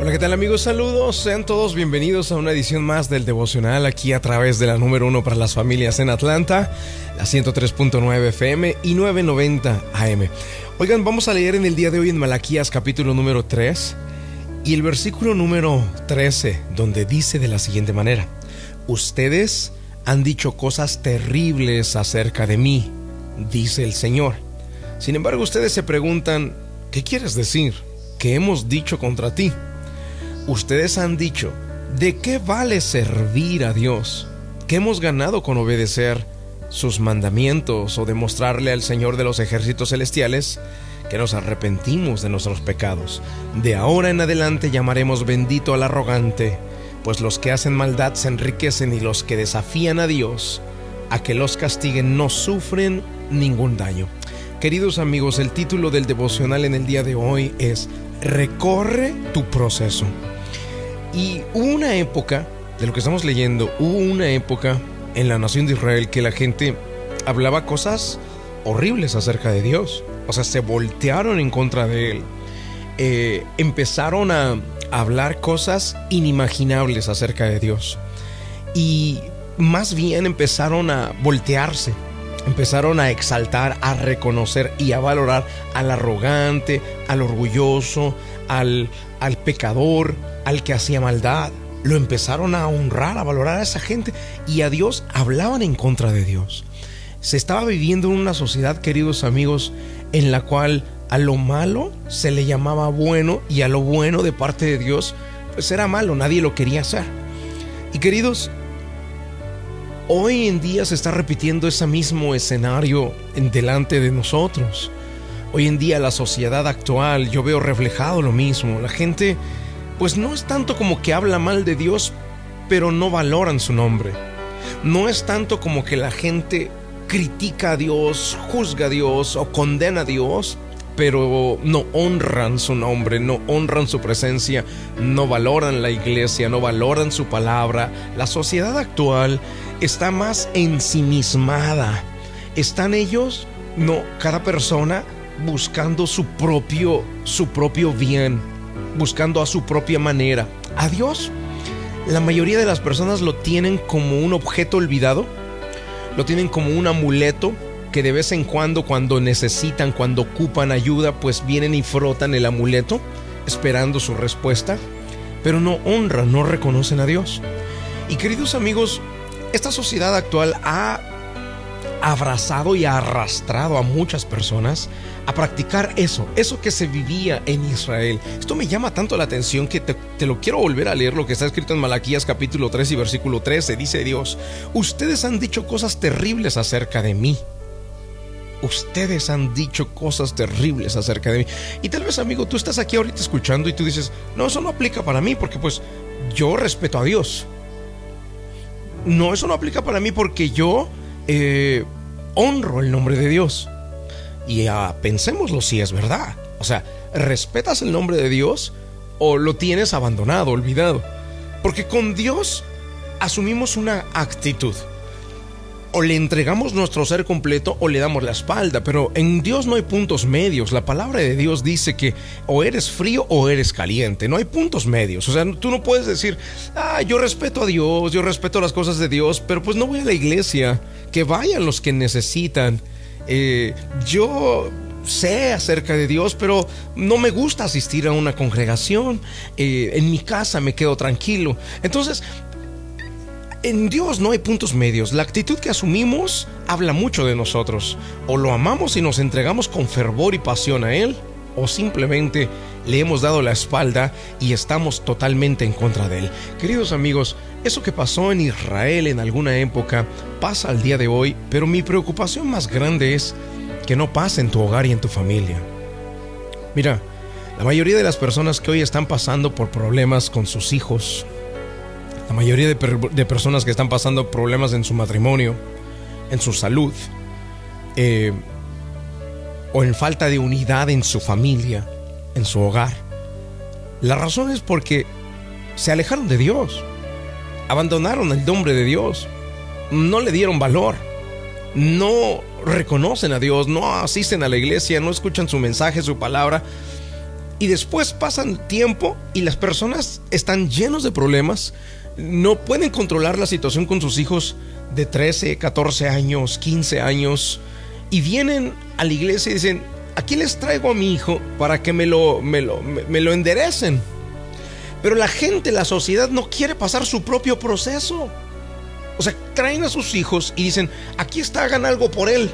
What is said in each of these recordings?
Hola, ¿qué tal amigos? Saludos, sean todos bienvenidos a una edición más del devocional aquí a través de la número uno para las familias en Atlanta, la 103.9 FM y 990 AM. Oigan, vamos a leer en el día de hoy en Malaquías capítulo número 3 y el versículo número 13, donde dice de la siguiente manera, ustedes han dicho cosas terribles acerca de mí, dice el Señor. Sin embargo, ustedes se preguntan, ¿qué quieres decir? ¿Qué hemos dicho contra ti? Ustedes han dicho, ¿de qué vale servir a Dios? ¿Qué hemos ganado con obedecer sus mandamientos o demostrarle al Señor de los ejércitos celestiales que nos arrepentimos de nuestros pecados? De ahora en adelante llamaremos bendito al arrogante, pues los que hacen maldad se enriquecen y los que desafían a Dios a que los castiguen no sufren ningún daño. Queridos amigos, el título del devocional en el día de hoy es Recorre tu proceso. Y hubo una época, de lo que estamos leyendo, hubo una época en la nación de Israel que la gente hablaba cosas horribles acerca de Dios. O sea, se voltearon en contra de Él. Eh, empezaron a hablar cosas inimaginables acerca de Dios. Y más bien empezaron a voltearse empezaron a exaltar, a reconocer y a valorar al arrogante, al orgulloso, al, al pecador, al que hacía maldad. Lo empezaron a honrar, a valorar a esa gente y a Dios hablaban en contra de Dios. Se estaba viviendo en una sociedad, queridos amigos, en la cual a lo malo se le llamaba bueno y a lo bueno de parte de Dios pues era malo, nadie lo quería hacer. Y queridos, Hoy en día se está repitiendo ese mismo escenario en delante de nosotros. Hoy en día la sociedad actual yo veo reflejado lo mismo. La gente pues no es tanto como que habla mal de Dios, pero no valoran su nombre. No es tanto como que la gente critica a Dios, juzga a Dios o condena a Dios, pero no honran su nombre, no honran su presencia, no valoran la iglesia, no valoran su palabra. La sociedad actual está más ensimismada. Están ellos, no, cada persona buscando su propio, su propio bien, buscando a su propia manera. A Dios, la mayoría de las personas lo tienen como un objeto olvidado, lo tienen como un amuleto que de vez en cuando, cuando necesitan, cuando ocupan ayuda, pues vienen y frotan el amuleto esperando su respuesta, pero no honran, no reconocen a Dios. Y queridos amigos, esta sociedad actual ha abrazado y arrastrado a muchas personas a practicar eso, eso que se vivía en Israel. Esto me llama tanto la atención que te, te, lo quiero volver a leer, lo que está escrito en Malaquías capítulo 3 y versículo 13. Dice Dios, ustedes han dicho cosas terribles acerca de mí ustedes han dicho cosas terribles acerca de mí. Y tal vez, amigo, tú estás aquí ahorita escuchando y tú dices, no, eso no aplica para mí porque pues yo respeto a Dios. No, eso no aplica para mí porque yo eh, honro el nombre de Dios. Y uh, pensémoslo si es verdad. O sea, ¿respetas el nombre de Dios o lo tienes abandonado, olvidado? Porque con Dios asumimos una actitud o le entregamos nuestro ser completo o le damos la espalda, pero en Dios no hay puntos medios. La palabra de Dios dice que o eres frío o eres caliente, no hay puntos medios. O sea, tú no puedes decir, ah, yo respeto a Dios, yo respeto las cosas de Dios, pero pues no voy a la iglesia, que vayan los que necesitan. Eh, yo sé acerca de Dios, pero no me gusta asistir a una congregación. Eh, en mi casa me quedo tranquilo. Entonces, en Dios no hay puntos medios. La actitud que asumimos habla mucho de nosotros. O lo amamos y nos entregamos con fervor y pasión a Él, o simplemente le hemos dado la espalda y estamos totalmente en contra de Él. Queridos amigos, eso que pasó en Israel en alguna época pasa al día de hoy, pero mi preocupación más grande es que no pase en tu hogar y en tu familia. Mira, la mayoría de las personas que hoy están pasando por problemas con sus hijos, la mayoría de, personas que están pasando problemas en su matrimonio, en su salud, eh, o en falta de unidad en su familia, en su hogar. La razón es porque se alejaron de Dios, abandonaron el nombre de Dios, no le dieron valor, no reconocen a Dios, no asisten a la iglesia, no escuchan su mensaje, su palabra. Y después pasan tiempo y las personas están llenos de problemas, no pueden controlar la situación con sus hijos de 13, 14 años, 15 años, y vienen a la iglesia y dicen, aquí les traigo a mi hijo para que me lo, me lo, me lo enderecen. Pero la gente, la sociedad no quiere pasar su propio proceso. O sea, traen a sus hijos y dicen, aquí está, hagan algo por él.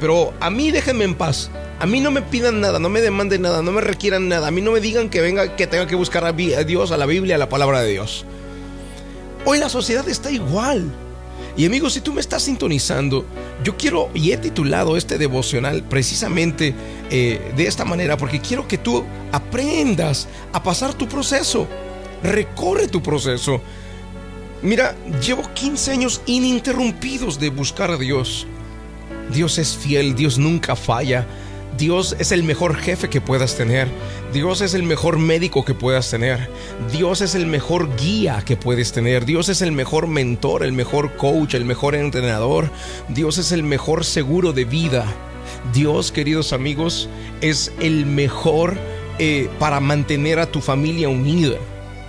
Pero a mí déjenme en paz. A mí no me pidan nada, no me demanden nada, no me requieran nada. A mí no me digan que venga, que tenga que buscar a Dios, a la Biblia, a la palabra de Dios. Hoy la sociedad está igual. Y amigos, si tú me estás sintonizando, yo quiero y he titulado este devocional precisamente eh, de esta manera porque quiero que tú aprendas a pasar tu proceso. Recorre tu proceso. Mira, llevo 15 años ininterrumpidos de buscar a Dios. Dios es fiel, Dios nunca falla. Dios es el mejor jefe que puedas tener. Dios es el mejor médico que puedas tener. Dios es el mejor guía que puedes tener. Dios es el mejor mentor, el mejor coach, el mejor entrenador. Dios es el mejor seguro de vida. Dios, queridos amigos, es el mejor eh, para mantener a tu familia unida.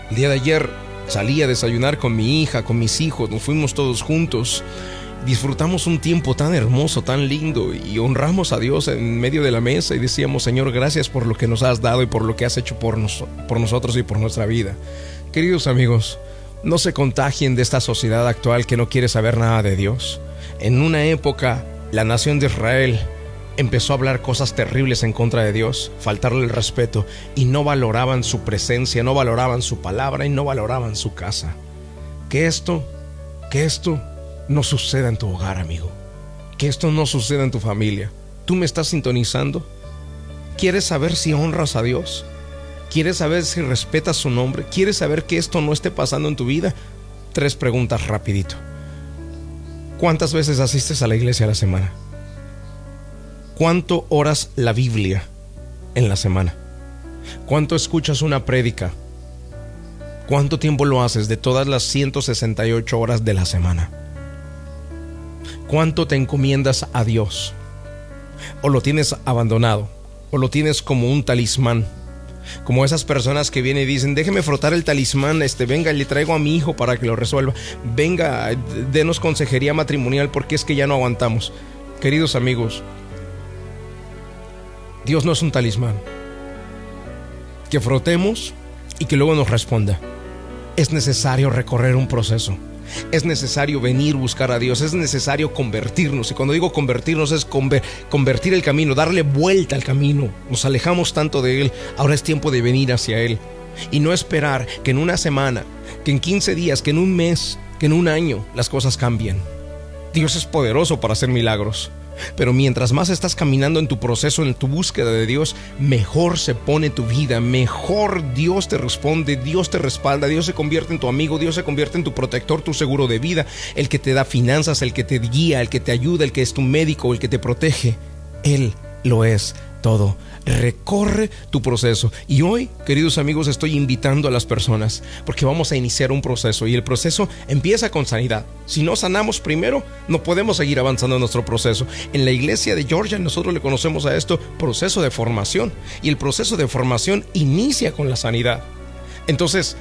El día de ayer salí a desayunar con mi hija, con mis hijos, nos fuimos todos juntos disfrutamos un tiempo tan hermoso, tan lindo y honramos a Dios en medio de la mesa y decíamos, Señor, gracias por lo que nos has dado y por lo que has hecho por, por nosotros y por nuestra vida. Queridos amigos, no se contagien de esta sociedad actual que no quiere saber nada de Dios. En una época, la nación de Israel empezó a hablar cosas terribles en contra de Dios, faltarle el respeto y no valoraban su presencia, no valoraban su palabra y no valoraban su casa. Que esto, que esto no suceda en tu hogar, amigo. Que esto no suceda en tu familia. ¿Tú me estás sintonizando? ¿Quieres saber si honras a Dios? ¿Quieres saber si respetas su nombre? ¿Quieres saber que esto no esté pasando en tu vida? Tres preguntas rapidito. ¿Cuántas veces asistes a la iglesia a la semana? ¿Cuánto oras la Biblia en la semana? ¿Cuánto escuchas una prédica? ¿Cuánto tiempo lo haces de todas las 168 horas de la semana? ¿Cuánto te encomiendas a Dios? ¿O lo tienes abandonado? ¿O lo tienes como un talismán? Como esas personas que vienen y dicen, déjeme frotar el talismán, este, venga, le traigo a mi hijo para que lo resuelva. Venga, denos consejería matrimonial porque es que ya no aguantamos. Queridos amigos, Dios no es un talismán. Que frotemos y que luego nos responda. Es necesario recorrer un proceso es necesario venir buscar a Dios, es necesario convertirnos. Y cuando digo convertirnos es convertir el camino, darle vuelta al camino. Nos alejamos tanto de Él, ahora es tiempo de venir hacia Él. Y no esperar que en una semana, que en 15 días, que en un mes, que en un año las cosas cambien. Dios es poderoso para hacer milagros. Pero mientras más estás caminando en tu proceso, en tu búsqueda de Dios, mejor se pone tu vida, mejor Dios te responde, Dios te respalda, Dios se convierte en tu amigo, Dios se convierte en tu protector, tu seguro de vida, el que te da finanzas, el que te guía, el que te ayuda, el que es tu médico, el que te protege. Él lo es todo recorre tu proceso. Y hoy, queridos amigos, estoy invitando a las personas porque vamos a iniciar un proceso y el proceso empieza con sanidad. Si no sanamos primero, no podemos seguir avanzando en nuestro proceso. En la iglesia de Georgia nosotros le conocemos a esto proceso de formación y el proceso de formación inicia con la sanidad. Entonces,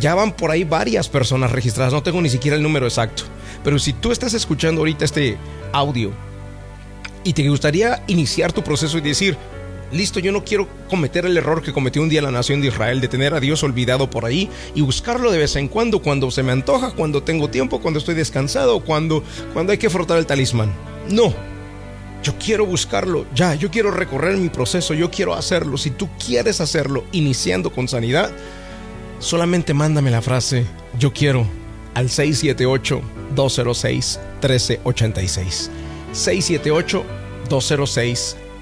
ya van por ahí varias personas registradas, no tengo ni siquiera el número exacto, pero si tú estás escuchando ahorita este audio y te gustaría iniciar tu proceso y decir, listo, yo no quiero cometer el error que cometió un día la nación de Israel de tener a Dios olvidado por ahí y buscarlo de vez en cuando, cuando se me antoja, cuando tengo tiempo, cuando estoy descansado, cuando, cuando hay que frotar el talismán. No, yo quiero buscarlo ya, yo quiero recorrer mi proceso, yo quiero hacerlo. Si tú quieres hacerlo iniciando con sanidad, solamente mándame la frase yo quiero al 678 206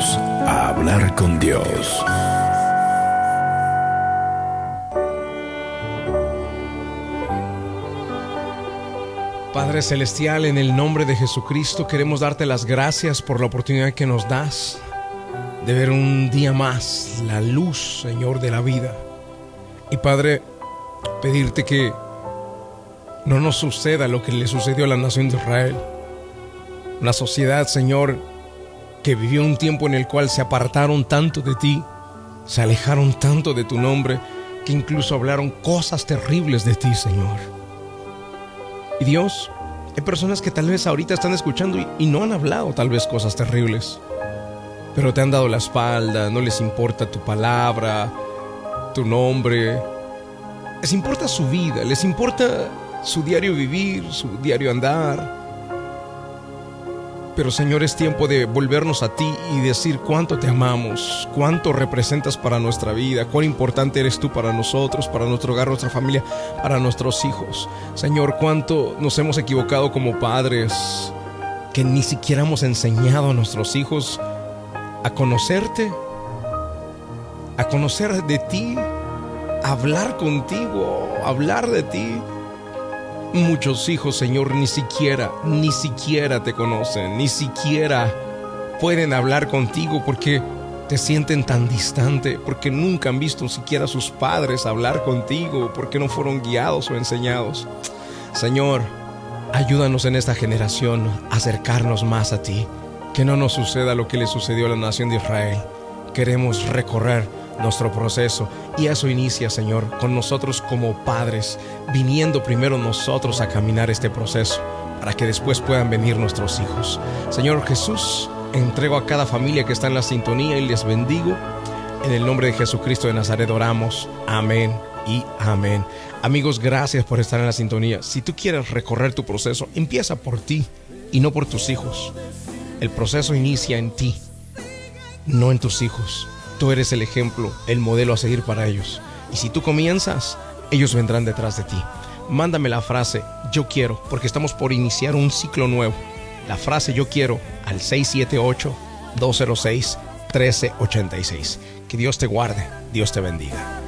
A hablar con Dios. Padre Celestial, en el nombre de Jesucristo queremos darte las gracias por la oportunidad que nos das de ver un día más la luz, Señor, de la vida. Y Padre, pedirte que no nos suceda lo que le sucedió a la nación de Israel. La sociedad, Señor, que vivió un tiempo en el cual se apartaron tanto de ti, se alejaron tanto de tu nombre, que incluso hablaron cosas terribles de ti, Señor. Y Dios, hay personas que tal vez ahorita están escuchando y, no han hablado tal vez cosas terribles, pero te han dado la espalda, no les importa tu palabra, tu nombre, les importa su vida, les importa su diario vivir, su diario andar. Pero Señor, es tiempo de volvernos a ti y decir cuánto te amamos, cuánto representas para nuestra vida, cuán importante eres tú para nosotros, para nuestro hogar, nuestra familia, para nuestros hijos. Señor, cuánto nos hemos equivocado como padres, que ni siquiera hemos enseñado a nuestros hijos a conocerte, a conocer de ti, a hablar contigo, a hablar de ti. Muchos hijos, Señor, ni siquiera, ni siquiera te conocen, ni siquiera pueden hablar contigo porque te sienten tan distante, porque nunca han visto siquiera a sus padres hablar contigo, porque no fueron guiados o enseñados. Señor, ayúdanos en esta generación a acercarnos más a ti, que no nos suceda lo que le sucedió a la nación de Israel. Queremos recorrer nuestro proceso. Y eso inicia, Señor, con nosotros como padres, viniendo primero nosotros a caminar este proceso, para que después puedan venir nuestros hijos. Señor Jesús, entrego a cada familia que está en la sintonía y les bendigo. En el nombre de Jesucristo de Nazaret oramos. Amén y amén. Amigos, gracias por estar en la sintonía. Si tú quieres recorrer tu proceso, empieza por ti y no por tus hijos. El proceso inicia en ti, no en tus hijos. Tú eres el ejemplo, el modelo a seguir para ellos. Y si tú comienzas, ellos vendrán detrás de ti. Mándame la frase yo quiero, porque estamos por iniciar un ciclo nuevo. La frase yo quiero al 678-206-1386. Que Dios te guarde, Dios te bendiga.